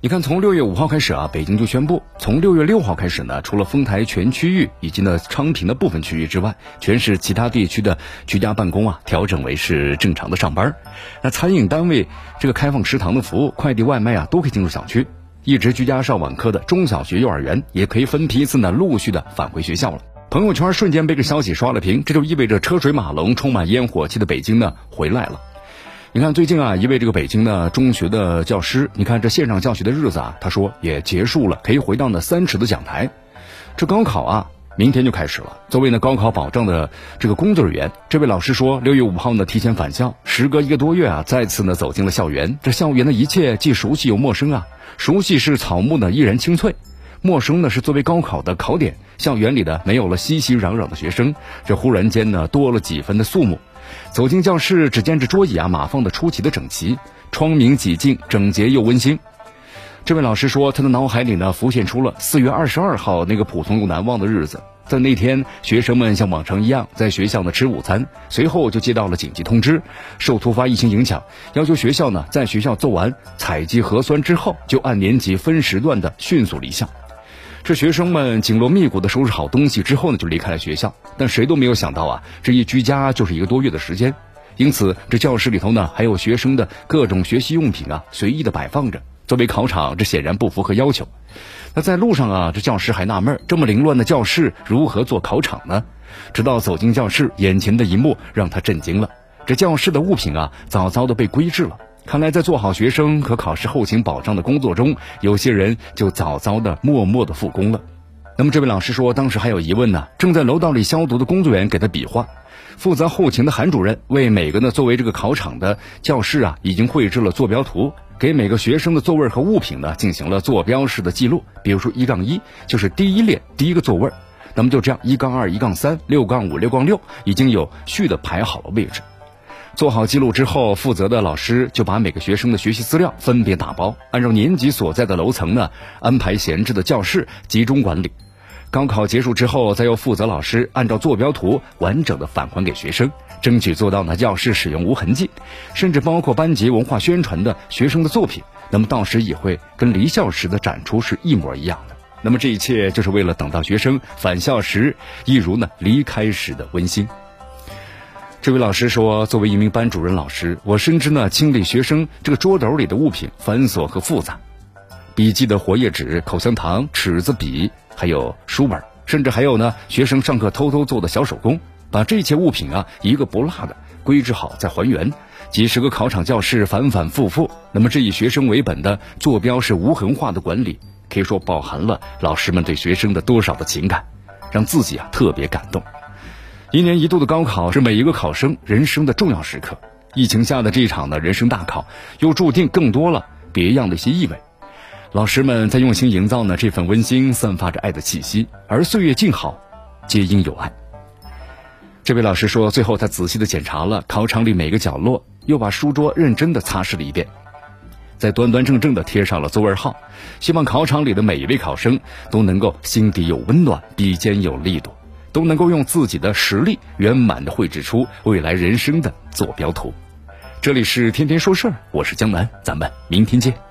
你看，从六月五号开始啊，北京就宣布，从六月六号开始呢，除了丰台全区域以及呢昌平的部分区域之外，全市其他地区的居家办公啊，调整为是正常的上班。那餐饮单位这个开放食堂的服务，快递外卖啊，都可以进入小区。一直居家上网课的中小学、幼儿园，也可以分批次呢，陆续的返回学校了。朋友圈瞬间被这消息刷了屏，这就意味着车水马龙、充满烟火气的北京呢，回来了。你看，最近啊，一位这个北京的中学的教师，你看这线上教学的日子啊，他说也结束了，可以回到那三尺的讲台。这高考啊，明天就开始了。作为呢高考保障的这个工作人员，这位老师说，六月五号呢提前返校，时隔一个多月啊，再次呢走进了校园。这校园的一切既熟悉又陌生啊。熟悉是草木呢依然青翠，陌生呢是作为高考的考点，校园里的没有了熙熙攘攘的学生，这忽然间呢多了几分的肃穆。走进教室，只见这桌椅啊码放的出奇的整齐，窗明几净，整洁又温馨。这位老师说，他的脑海里呢浮现出了四月二十二号那个普通又难忘的日子。在那天，学生们像往常一样在学校呢吃午餐，随后就接到了紧急通知，受突发疫情影响，要求学校呢在学校做完采集核酸之后，就按年级分时段的迅速离校。这学生们紧锣密鼓的收拾好东西之后呢，就离开了学校。但谁都没有想到啊，这一居家就是一个多月的时间。因此，这教室里头呢，还有学生的各种学习用品啊，随意的摆放着。作为考场，这显然不符合要求。那在路上啊，这教师还纳闷，这么凌乱的教室如何做考场呢？直到走进教室，眼前的一幕让他震惊了。这教室的物品啊，早早的被归置了。看来，在做好学生和考试后勤保障的工作中，有些人就早早的默默的复工了。那么，这位老师说，当时还有疑问呢。正在楼道里消毒的工作人员给他比划，负责后勤的韩主任为每个呢作为这个考场的教室啊，已经绘制了坐标图，给每个学生的座位和物品呢进行了坐标式的记录。比如说，一杠一就是第一列第一个座位，那么就这样，一杠二、一杠三、六杠五、六杠六已经有序的排好了位置。做好记录之后，负责的老师就把每个学生的学习资料分别打包，按照年级所在的楼层呢安排闲置的教室集中管理。高考结束之后，再由负责老师按照坐标图完整的返还给学生，争取做到呢教室使用无痕迹，甚至包括班级文化宣传的学生的作品，那么到时也会跟离校时的展出是一模一样的。那么这一切就是为了等到学生返校时，一如呢离开时的温馨。这位老师说：“作为一名班主任老师，我深知呢清理学生这个桌斗里的物品繁琐和复杂，笔记的活页纸、口香糖、尺子、笔，还有书本，甚至还有呢学生上课偷偷做的小手工，把这些物品啊一个不落的归置好再还原。几十个考场教室反反复复，那么这以学生为本的坐标是无痕化的管理，可以说饱含了老师们对学生的多少的情感，让自己啊特别感动。”一年一度的高考是每一个考生人生的重要时刻，疫情下的这一场的人生大考，又注定更多了别样的一些意味。老师们在用心营造呢这份温馨，散发着爱的气息，而岁月静好，皆因有爱。这位老师说，最后他仔细的检查了考场里每个角落，又把书桌认真的擦拭了一遍，再端端正正的贴上了座位号，希望考场里的每一位考生都能够心底有温暖，笔尖有力度。都能够用自己的实力圆满的绘制出未来人生的坐标图。这里是天天说事儿，我是江南，咱们明天见。